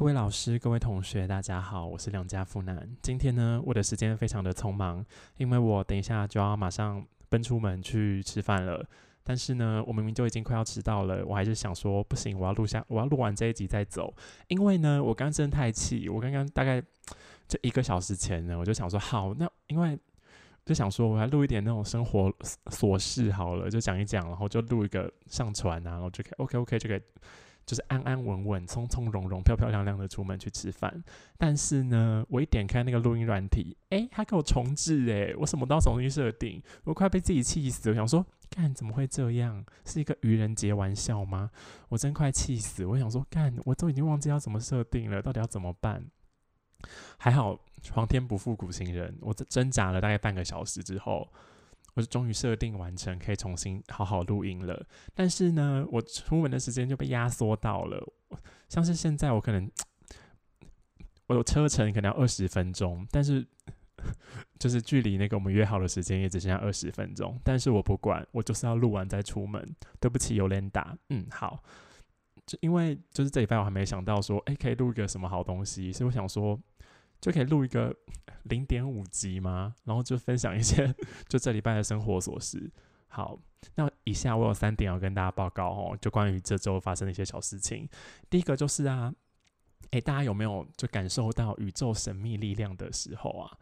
各位老师、各位同学，大家好，我是梁家富男。今天呢，我的时间非常的匆忙，因为我等一下就要马上奔出门去吃饭了。但是呢，我明明就已经快要迟到了，我还是想说，不行，我要录下，我要录完这一集再走。因为呢，我刚真的太气，我刚刚大概这一个小时前呢，我就想说，好，那因为就想说，我要录一点那种生活琐事好了，就讲一讲，然后就录一个上传啊，然后就可以 OK OK 就可以。就是安安稳稳、从从容容、漂漂亮亮的出门去吃饭，但是呢，我一点开那个录音软体，诶，他给我重置，诶，我什么都要重新设定，我快被自己气死，我想说，干怎么会这样？是一个愚人节玩笑吗？我真快气死，我想说，干，我都已经忘记要怎么设定了，到底要怎么办？还好，皇天不负苦心人，我挣扎了大概半个小时之后。我就终于设定完成，可以重新好好录音了。但是呢，我出门的时间就被压缩到了。像是现在，我可能我有车程可能要二十分钟，但是就是距离那个我们约好的时间也只剩下二十分钟。但是我不管，我就是要录完再出门。对不起，有点打。嗯，好。就因为就是这礼拜我还没想到说，哎，可以录一个什么好东西，所以我想说。就可以录一个 零点五集吗？然后就分享一些 就这礼拜的生活琐事。好，那以下我有三点要跟大家报告哦，就关于这周发生的一些小事情。第一个就是啊，诶，大家有没有就感受到宇宙神秘力量的时候啊？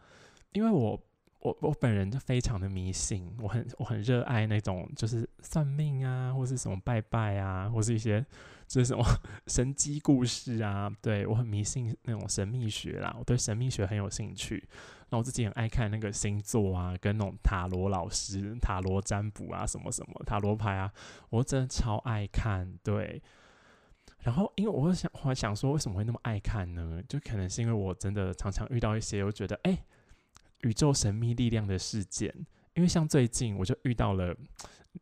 因为我。我我本人就非常的迷信，我很我很热爱那种就是算命啊，或是什么拜拜啊，或是一些就是什么 神机故事啊。对我很迷信那种神秘学啦，我对神秘学很有兴趣。那我自己很爱看那个星座啊，跟那种塔罗老师、塔罗占卜啊，什么什么塔罗牌啊，我真的超爱看。对，然后因为我想我想说，为什么会那么爱看呢？就可能是因为我真的常常遇到一些，我觉得哎。宇宙神秘力量的事件，因为像最近我就遇到了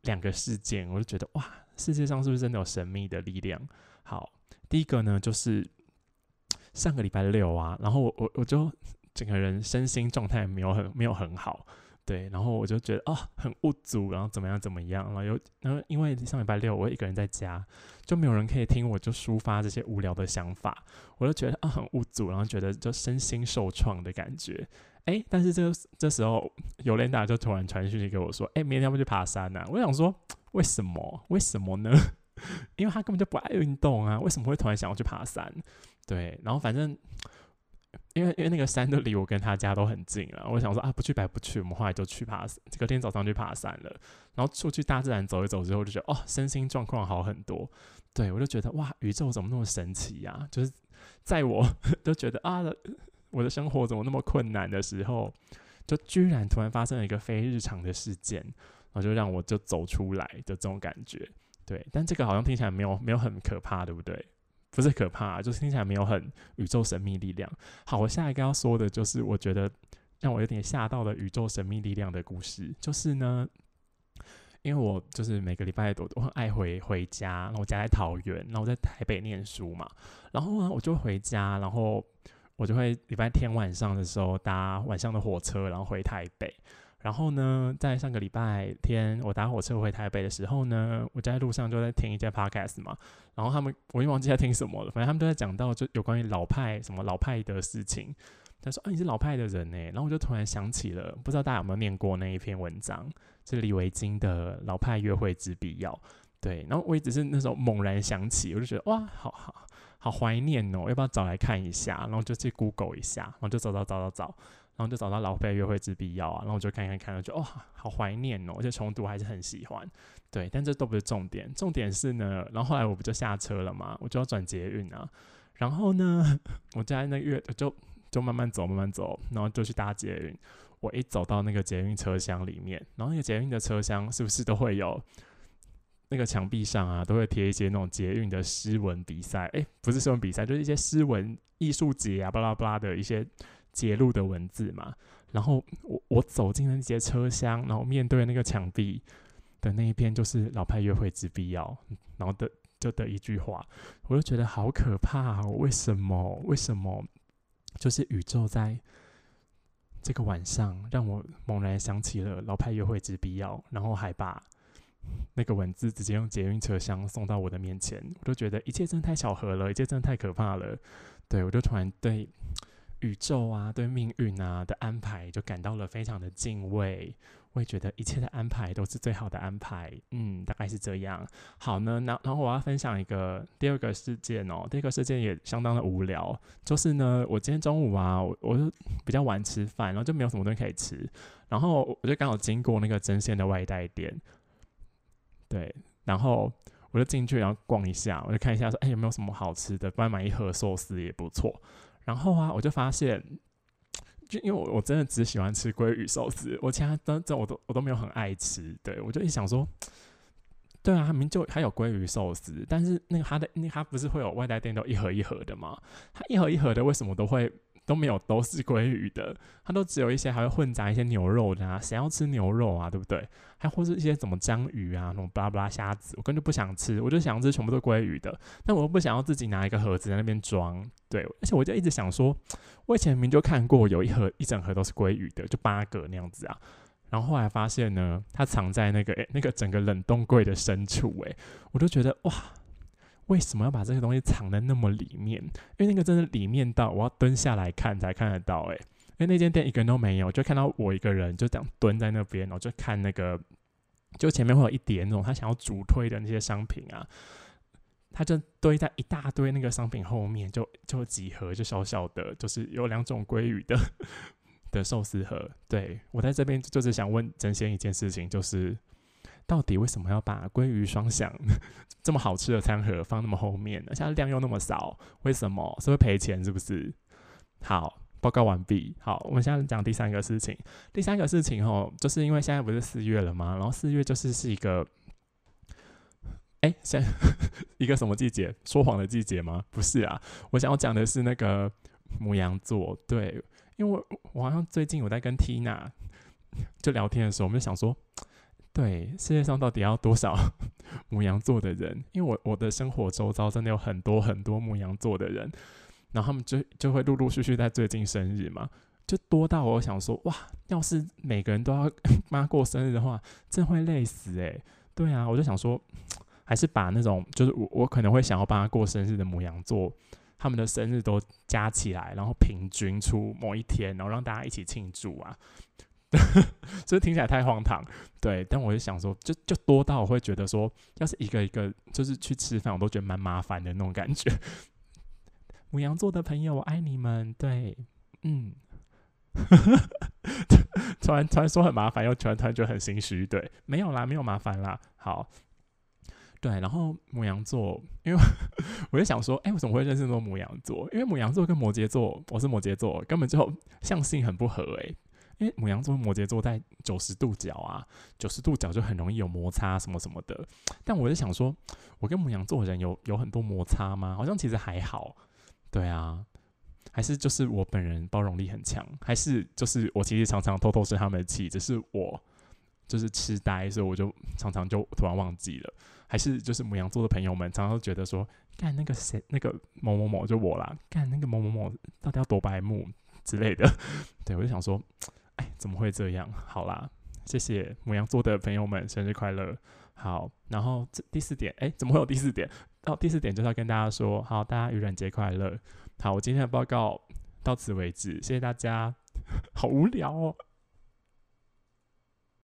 两个事件，我就觉得哇，世界上是不是真的有神秘的力量？好，第一个呢就是上个礼拜六啊，然后我我我就整个人身心状态没有很没有很好。对，然后我就觉得哦，很无助，然后怎么样怎么样，然后又然后因为上礼拜六我一个人在家，就没有人可以听我就抒发这些无聊的想法，我就觉得啊很无助，然后觉得就身心受创的感觉。哎，但是这这时候尤莲达就突然传讯息给我说，哎，明天要不去爬山呢？我想说为什么？为什么呢？因为他根本就不爱运动啊，为什么会突然想要去爬山？对，然后反正。因为因为那个山都离我跟他家都很近了，我想说啊不去白不去，我们后来就去爬，隔天早上去爬山了，然后出去大自然走一走之后，就觉得哦身心状况好很多，对我就觉得哇宇宙怎么那么神奇呀？就是在我 都觉得啊我的生活怎么那么困难的时候，就居然突然发生了一个非日常的事件，然后就让我就走出来的这种感觉，对，但这个好像听起来没有没有很可怕，对不对？不是可怕，就是听起来没有很宇宙神秘力量。好，我下一个要说的就是我觉得让我有点吓到的宇宙神秘力量的故事，就是呢，因为我就是每个礼拜都都很爱回回家，然后我家在桃园，然后我在台北念书嘛，然后呢我就回家，然后我就会礼拜天晚上的时候搭晚上的火车，然后回台北。然后呢，在上个礼拜天我搭火车回台北的时候呢，我在路上就在听一些 podcast 嘛。然后他们我已经忘记在听什么了，反正他们都在讲到就有关于老派什么老派的事情。他说：“啊，你是老派的人呢。”然后我就突然想起了，不知道大家有没有念过那一篇文章，是李维京的《老派约会之必要》。对，然后我也只是那时候猛然想起，我就觉得哇，好好好怀念哦，要不要找来看一下？然后就去 Google 一下，然后就找找找找找。然后就找到老派约会之必要啊，然后我就看看看，就哦，好怀念哦，而且重读还是很喜欢，对，但这都不是重点，重点是呢，然后后来我不就下车了嘛，我就要转捷运啊，然后呢，我在那月就就慢慢走，慢慢走，然后就去搭捷运，我一走到那个捷运车厢里面，然后那个捷运的车厢是不是都会有那个墙壁上啊，都会贴一些那种捷运的诗文比赛，诶，不是诗文比赛，就是一些诗文艺术节啊，巴拉巴拉的一些。揭露的文字嘛，然后我我走进了那节车厢，然后面对那个墙壁的那一篇就是老派约会之必要，然后的就的一句话，我就觉得好可怕，为什么？为什么？就是宇宙在这个晚上让我猛然想起了老派约会之必要，然后还把那个文字直接用捷运车厢送到我的面前，我都觉得一切真的太巧合了，一切真的太可怕了。对我就突然对宇宙啊、对命运啊的安排就感到了非常的敬畏。会觉得一切的安排都是最好的安排，嗯，大概是这样。好呢，那然后我要分享一个第二个事件哦，第二个事件也相当的无聊，就是呢，我今天中午啊，我我就比较晚吃饭，然后就没有什么东西可以吃，然后我就刚好经过那个针线的外带店，对，然后我就进去然后逛一下，我就看一下说，哎，有没有什么好吃的，不然买一盒寿司也不错。然后啊，我就发现。就因为我我真的只喜欢吃鲑鱼寿司，我其他真真我都我都没有很爱吃。对我就一想说，对啊，他明就还有鲑鱼寿司，但是那个他的那他不是会有外带店都一盒一盒的吗？他一盒一盒的为什么都会？都没有，都是鲑鱼的，它都只有一些还会混杂一些牛肉的啊，谁要吃牛肉啊，对不对？还或是一些什么章鱼啊，那种巴拉巴拉虾子，我根本就不想吃，我就想吃全部都鲑鱼的，但我又不想要自己拿一个盒子在那边装，对，而且我就一直想说，我以前明明就看过有一盒一整盒都是鲑鱼的，就八个那样子啊，然后后来发现呢，它藏在那个诶那个整个冷冻柜的深处，诶，我就觉得哇。为什么要把这些东西藏在那么里面？因为那个真的里面到我要蹲下来看才看得到，诶，因为那间店一个人都没有，就看到我一个人就这样蹲在那边，然后就看那个，就前面会有一叠那种他想要主推的那些商品啊，他就堆在一大堆那个商品后面，就就几盒就小小的，就是有两种鲑鱼的 的寿司盒。对我在这边就是想问真仙一件事情，就是。到底为什么要把鲑鱼双响 这么好吃的餐盒放那么后面呢？现在量又那么少，为什么是会赔钱？是不是？好，报告完毕。好，我们现在讲第三个事情。第三个事情哦，就是因为现在不是四月了吗？然后四月就是是一个，哎，现 一个什么季节？说谎的季节吗？不是啊，我想要讲的是那个母羊座。对，因为我好像最近我在跟 Tina 就聊天的时候，我们就想说。对，世界上到底要多少 母羊座的人？因为我我的生活周遭真的有很多很多母羊座的人，然后他们就就会陆陆续续在最近生日嘛，就多到我想说，哇，要是每个人都要 帮他过生日的话，真会累死诶。对啊，我就想说，还是把那种就是我我可能会想要帮他过生日的母羊座，他们的生日都加起来，然后平均出某一天，然后让大家一起庆祝啊。所 以听起来太荒唐，对。但我就想说，就就多到我会觉得说，要是一个一个就是去吃饭，我都觉得蛮麻烦的那种感觉。母羊座的朋友，我爱你们。对，嗯。突然突然说很麻烦，又突然突然觉得很心虚。对，没有啦，没有麻烦啦。好，对。然后母羊座，因为我就想说，哎，我怎么会认识那么多母羊座？因为母羊座跟摩羯座，我是摩羯座，根本就相性很不合，哎。因为母羊座、摩羯座在九十度角啊，九十度角就很容易有摩擦什么什么的。但我就想说，我跟母羊座的人有有很多摩擦吗？好像其实还好。对啊，还是就是我本人包容力很强，还是就是我其实常常偷偷生他们的气，只是我就是痴呆，所以我就常常就突然忘记了。还是就是母羊座的朋友们常常觉得说，干那个谁那个某某某就我啦，干那个某某某到底要多白目之类的。对我就想说。哎，怎么会这样？好啦，谢谢母羊座的朋友们，生日快乐！好，然后这第四点，哎，怎么会有第四点？到第四点就是要跟大家说，好，大家愚人节快乐！好，我今天的报告到此为止，谢谢大家。好无聊哦。